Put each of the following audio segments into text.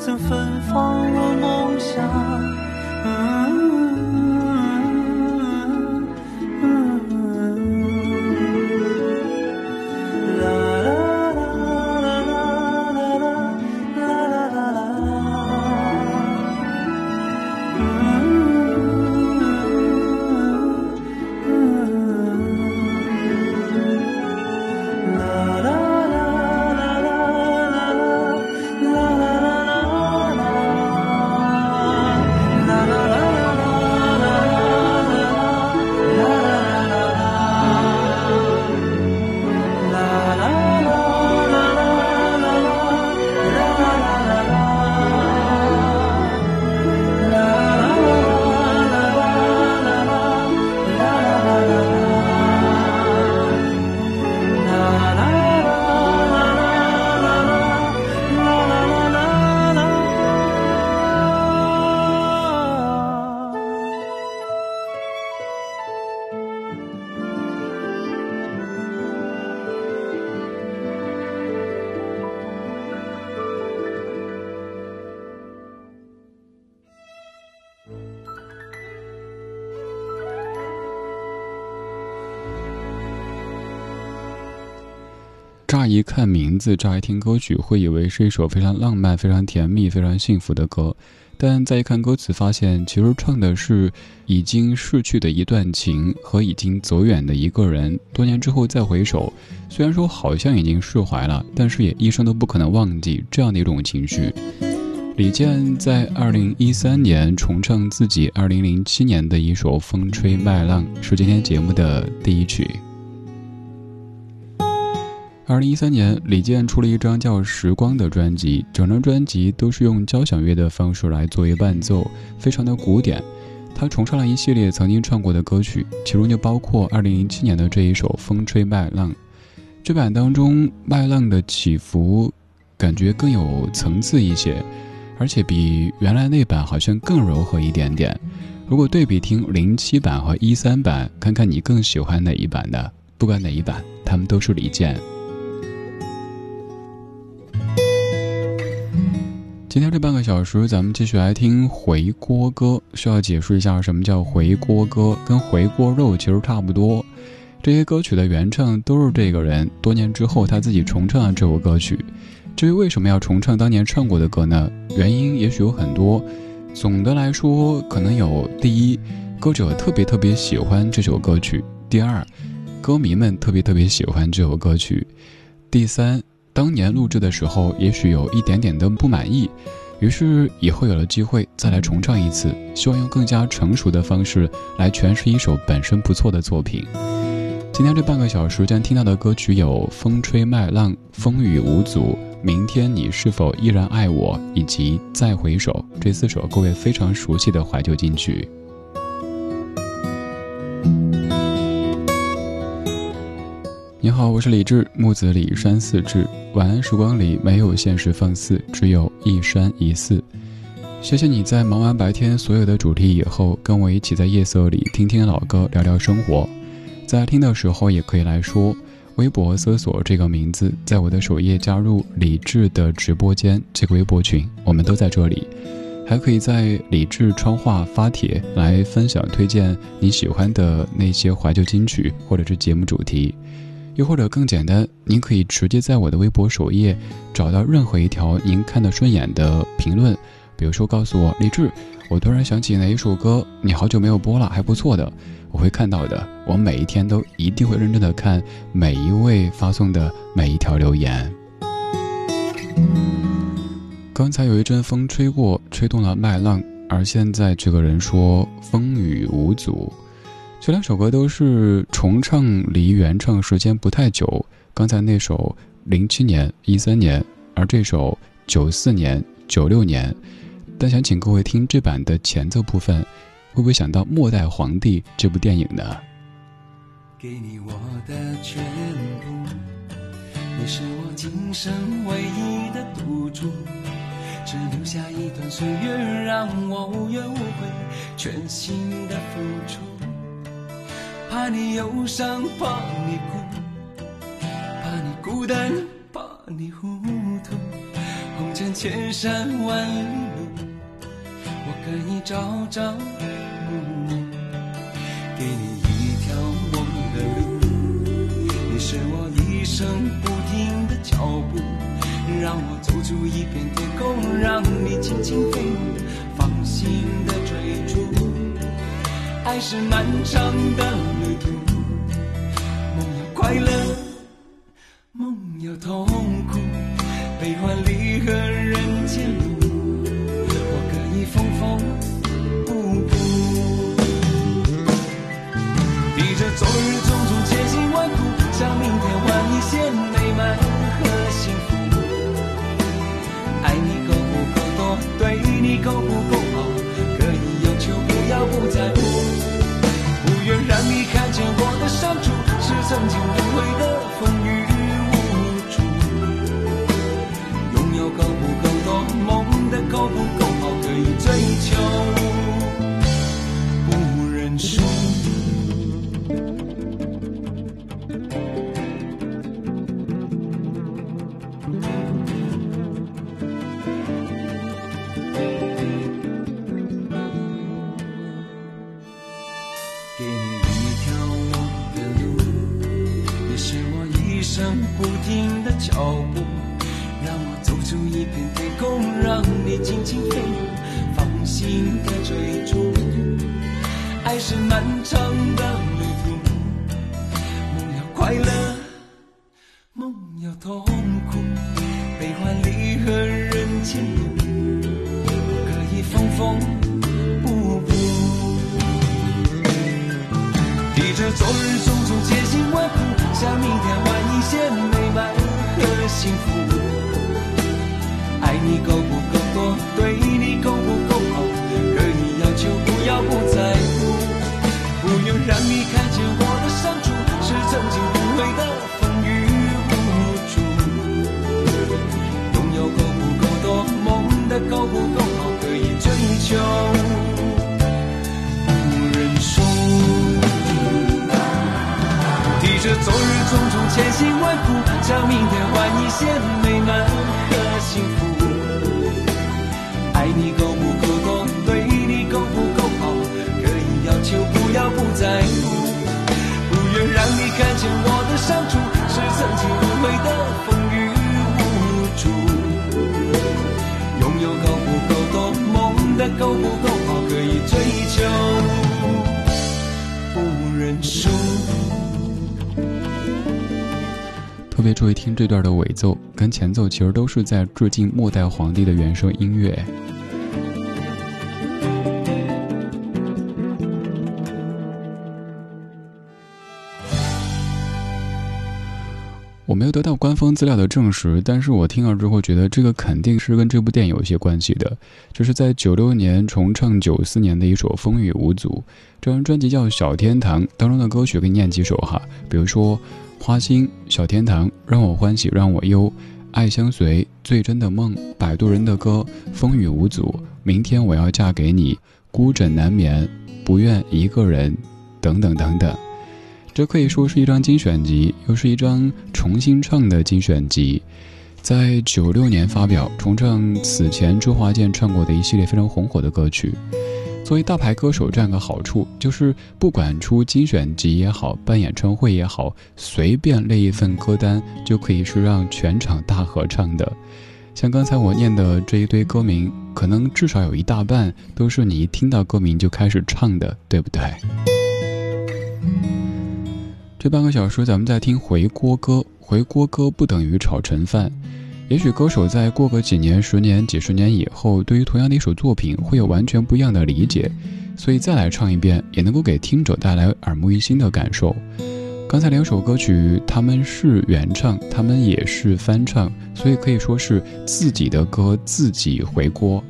曾芬芳我梦想。看名字，乍一听歌曲，会以为是一首非常浪漫、非常甜蜜、非常幸福的歌。但再一看歌词，发现其实唱的是已经逝去的一段情和已经走远的一个人，多年之后再回首，虽然说好像已经释怀了，但是也一生都不可能忘记这样的一种情绪。李健在二零一三年重唱自己二零零七年的一首《风吹麦浪》，是今天节目的第一曲。二零一三年，李健出了一张叫《时光》的专辑，整张专辑都是用交响乐的方式来作为伴奏，非常的古典。他重唱了一系列曾经唱过的歌曲，其中就包括二零零七年的这一首《风吹麦浪》。这版当中，麦浪的起伏感觉更有层次一些。而且比原来那版好像更柔和一点点。如果对比听零七版和一三版，看看你更喜欢哪一版的？不管哪一版，他们都是李健。今天这半个小时，咱们继续来听回锅歌。需要解释一下什么叫回锅歌，跟回锅肉其实差不多。这些歌曲的原唱都是这个人，多年之后他自己重唱了这首歌曲。至于为什么要重唱当年唱过的歌呢？原因也许有很多。总的来说，可能有：第一，歌者特别特别喜欢这首歌曲；第二，歌迷们特别特别喜欢这首歌曲；第三，当年录制的时候也许有一点点的不满意，于是以后有了机会再来重唱一次，希望用更加成熟的方式来诠释一首本身不错的作品。今天这半个小时将听到的歌曲有《风吹麦浪》《风雨无阻》。明天你是否依然爱我？以及再回首这四首各位非常熟悉的怀旧金曲。你好，我是李志，木子李山寺志。晚安时光里没有现实放肆，只有一山一寺。谢谢你在忙完白天所有的主题以后，跟我一起在夜色里听听老歌，聊聊生活。在听的时候也可以来说。微博搜索这个名字，在我的首页加入李智的直播间这个微博群，我们都在这里。还可以在李智窗话发帖来分享推荐你喜欢的那些怀旧金曲，或者是节目主题。又或者更简单，您可以直接在我的微博首页找到任何一条您看得顺眼的评论，比如说告诉我李志，我突然想起哪一首歌，你好久没有播了，还不错的。我会看到的，我每一天都一定会认真的看每一位发送的每一条留言。刚才有一阵风吹过，吹动了麦浪，而现在这个人说风雨无阻。这两首歌都是重唱，离原唱时间不太久。刚才那首零七年、一三年，而这首九四年、九六年。但想请各位听这版的前奏部分。会不会想到《末代皇帝》这部电影呢？给你我的全部，你是我今生唯一的赌注，只留下一段岁月让我无怨无悔，全心的付出。怕你忧伤，怕你哭，怕你孤单，怕你糊涂，红尘千山万里路，我可以朝朝暮暮。给你一条梦的路，你是我一生不停的脚步，让我走出一片天空，让你轻轻飞舞，放心的追逐。爱是漫长的旅途，梦有快乐，梦有痛苦，悲欢离合人间路，我可以风风。昨日种种千辛万苦，向明天换一些美满和幸福。爱你够不够多，对你够不是漫长的旅途，梦要快乐，着昨日种种千辛万苦，向明天换一些美满和幸福。爱你够不够多？对你够不够好？可以要求，不要不在乎。不愿让你看见我的伤处，是曾经无悔的风雨无阻。拥有够不够多？梦的够不够好？可以追求，不认输。注意听这段的尾奏，跟前奏其实都是在致敬末代皇帝的原声音乐。我没有得到官方资料的证实，但是我听了之后觉得这个肯定是跟这部电影有些关系的。就是在九六年重唱九四年的一首《风雨无阻》，这张专辑叫《小天堂》当中的歌曲，给你念几首哈，比如说。花心、小天堂，让我欢喜让我忧，爱相随，最真的梦，摆渡人的歌，风雨无阻，明天我要嫁给你，孤枕难眠，不愿一个人，等等等等。这可以说是一张精选集，又是一张重新唱的精选集，在九六年发表，重唱此前周华健唱过的一系列非常红火的歌曲。作为大牌歌手，这样个好处就是，不管出精选集也好，办演唱会也好，随便列一份歌单，就可以是让全场大合唱的。像刚才我念的这一堆歌名，可能至少有一大半都是你一听到歌名就开始唱的，对不对？这半个小时，咱们在听回锅歌，回锅歌不等于炒陈饭。也许歌手在过个几年、十年、几十年以后，对于同样的一首作品会有完全不一样的理解，所以再来唱一遍，也能够给听者带来耳目一新的感受。刚才两首歌曲，他们是原唱，他们也是翻唱，所以可以说是自己的歌自己回锅。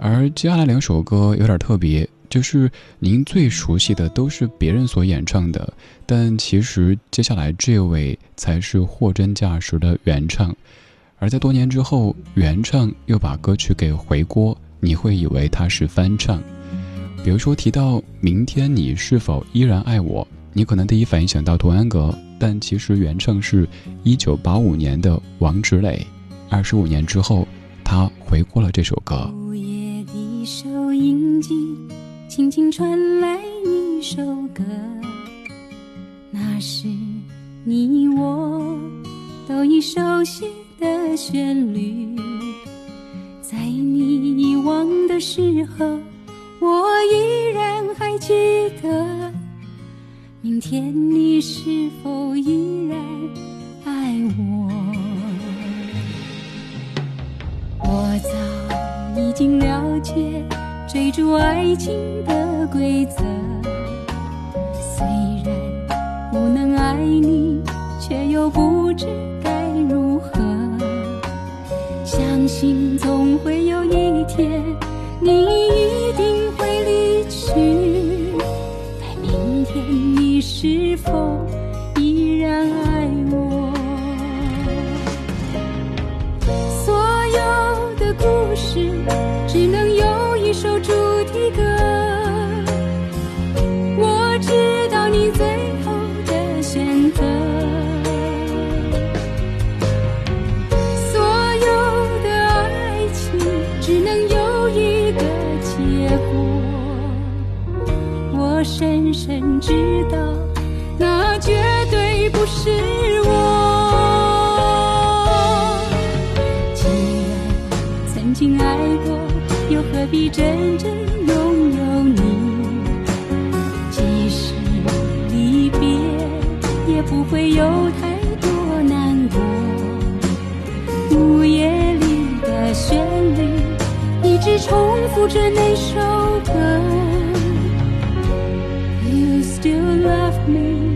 而接下来两首歌有点特别，就是您最熟悉的都是别人所演唱的，但其实接下来这位才是货真价实的原唱。而在多年之后，原唱又把歌曲给回锅，你会以为它是翻唱。比如说提到“明天你是否依然爱我”，你可能第一反应想到童安格，但其实原唱是一九八五年的王芷磊。二十五年之后，他回锅了这首歌。午夜的收音机轻轻传来一首歌，那是你我都已熟悉。的旋律，在你遗忘的时候，我依然还记得。明天你是否依然爱我？我早已经了解追逐爱情的规则，虽然不能爱你，却又不知心总会有一天，你一定会离去。在明天，你是否是我。既然曾经爱过。又何必真正拥有你？即使离别，也不会有太多难过。午夜里的旋律，一直重复着那首歌。You still love me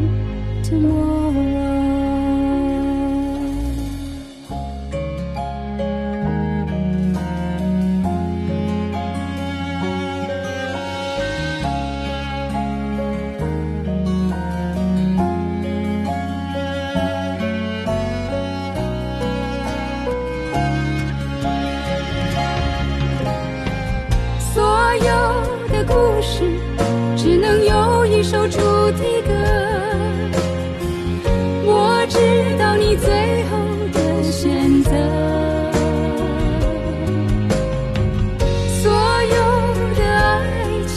故事只能有一首主题歌。我知道你最后的选择。所有的爱情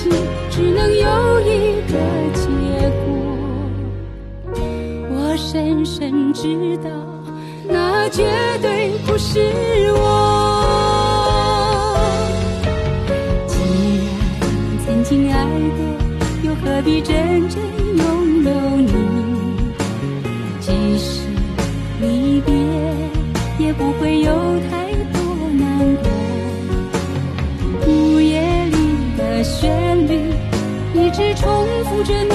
只能有一个结果。我深深知道那绝对不是我。重复着那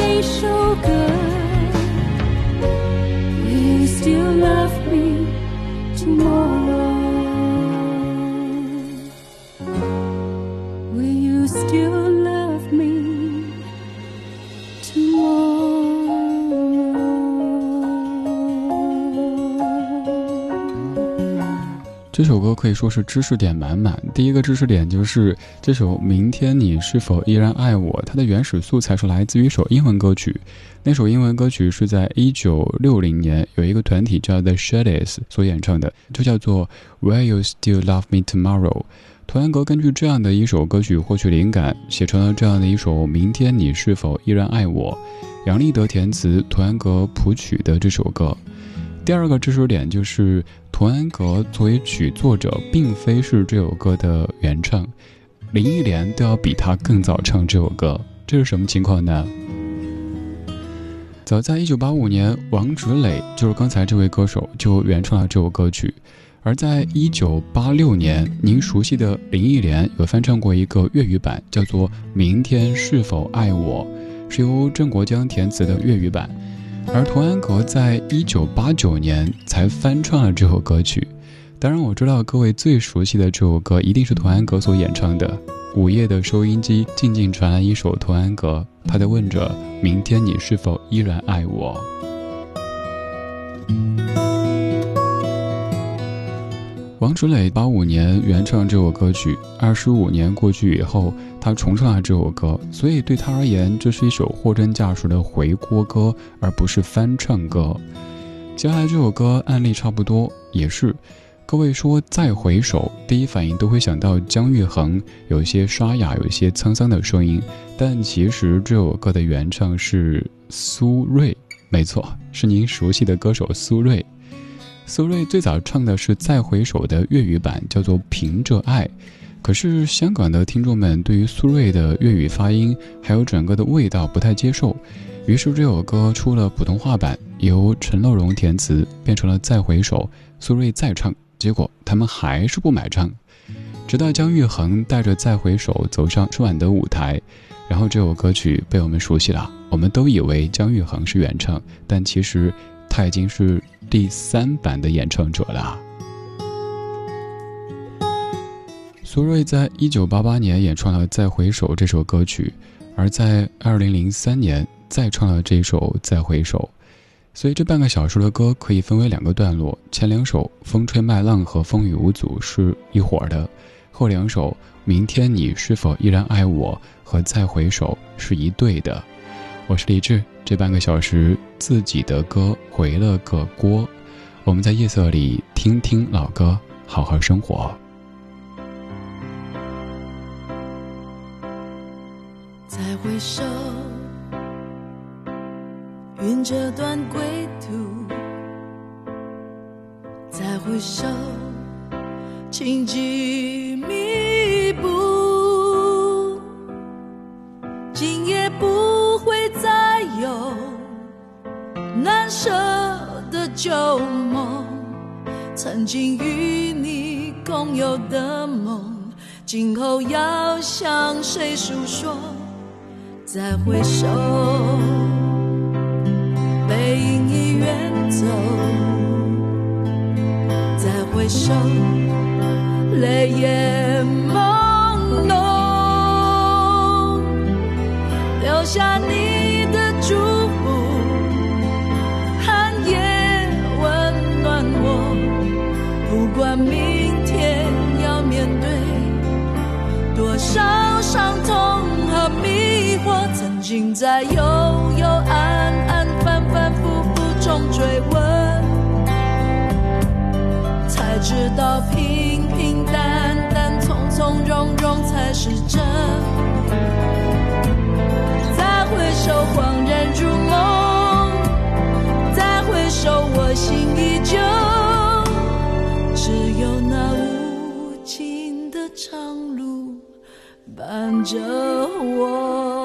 这首歌可以说是知识点满满。第一个知识点就是这首《明天你是否依然爱我》，它的原始素材是来自于一首英文歌曲。那首英文歌曲是在一九六零年有一个团体叫 The Shadys 所演唱的，就叫做 Will You Still Love Me Tomorrow。图安格根据这样的一首歌曲获取灵感，写成了这样的一首《明天你是否依然爱我》。杨立德填词，图安格谱曲的这首歌。第二个知识点就是童安格作为曲作者，并非是这首歌的原唱，林忆莲都要比他更早唱这首歌，这是什么情况呢？早在一九八五年，王芷磊就是刚才这位歌手就原创了这首歌曲。而在一九八六年，您熟悉的林忆莲有翻唱过一个粤语版，叫做《明天是否爱我》，是由郑国江填词的粤语版。而童安格在一九八九年才翻唱了这首歌曲。当然，我知道各位最熟悉的这首歌一定是童安格所演唱的。午夜的收音机静静传来一首童安格，他在问着：明天你是否依然爱我？王芷磊八五年原创这首歌曲，二十五年过去以后，他重唱了这首歌，所以对他而言，这是一首货真价实的回锅歌，而不是翻唱歌。接下来这首歌案例差不多，也是。各位说再回首，第一反应都会想到姜育恒，有些沙哑，有些沧桑的声音。但其实这首歌的原唱是苏芮，没错，是您熟悉的歌手苏芮。苏芮最早唱的是再回首的粤语版，叫做凭着爱。可是香港的听众们对于苏芮的粤语发音还有整个的味道不太接受，于是这首歌出了普通话版，由陈乐融填词，变成了再回首，苏芮再唱。结果他们还是不买账，直到姜育恒带着《再回首》走上春晚的舞台，然后这首歌曲被我们熟悉了。我们都以为姜育恒是原唱，但其实他已经是第三版的演唱者了。苏芮在一九八八年演唱了《再回首》这首歌曲，而在二零零三年再唱了这首《再回首》。所以这半个小时的歌可以分为两个段落，前两首《风吹麦浪》和《风雨无阻》是一伙的，后两首《明天你是否依然爱我》和《再回首》是一对的。我是李志，这半个小时自己的歌回了个锅，我们在夜色里听听老歌，好好生活。再回首。云这段归途，再回首，情迹弥舍的旧梦，曾经与你共有的梦，今后要向谁诉说？再回首，背影已远走。再回首，泪眼朦胧，留下你明天要面对多少伤痛和迷惑，曾经在幽幽暗暗、反反复复中追问，才知道平平淡淡、从从容容才是真。再回首，恍然如梦；再回首，我心依旧。有那无尽的长路伴着我。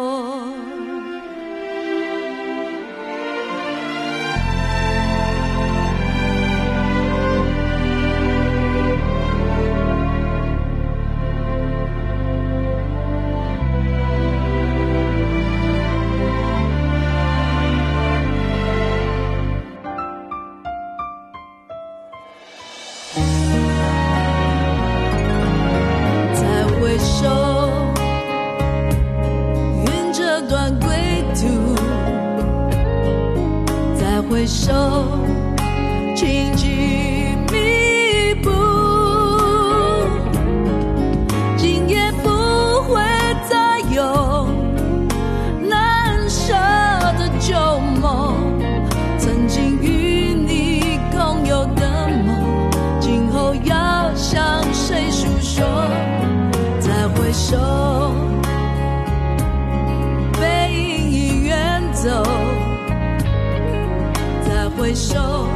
回首，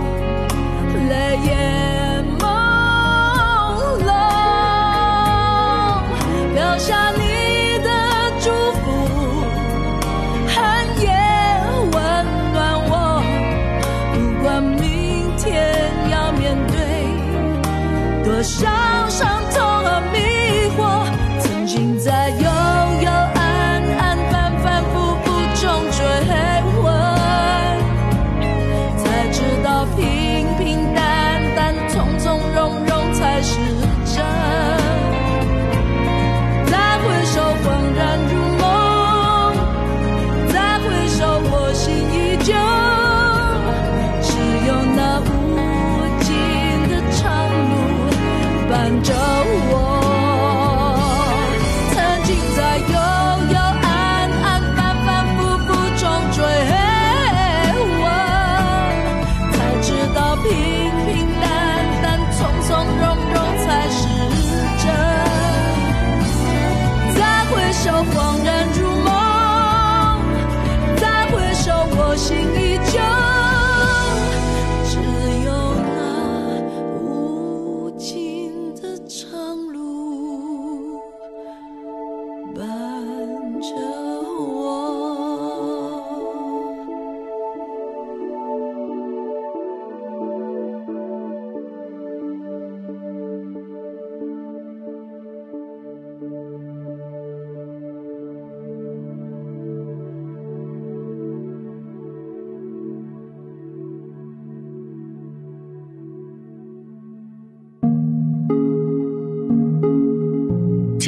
泪眼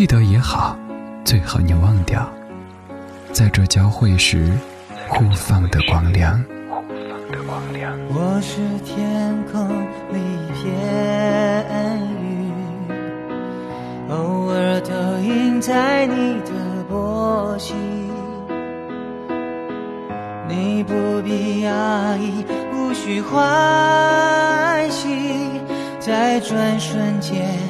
记得也好，最好你忘掉，在这交汇时互放的光亮。我是天空里一片云，偶尔投影在你的波心。你不必压抑，无需欢喜。在转瞬间。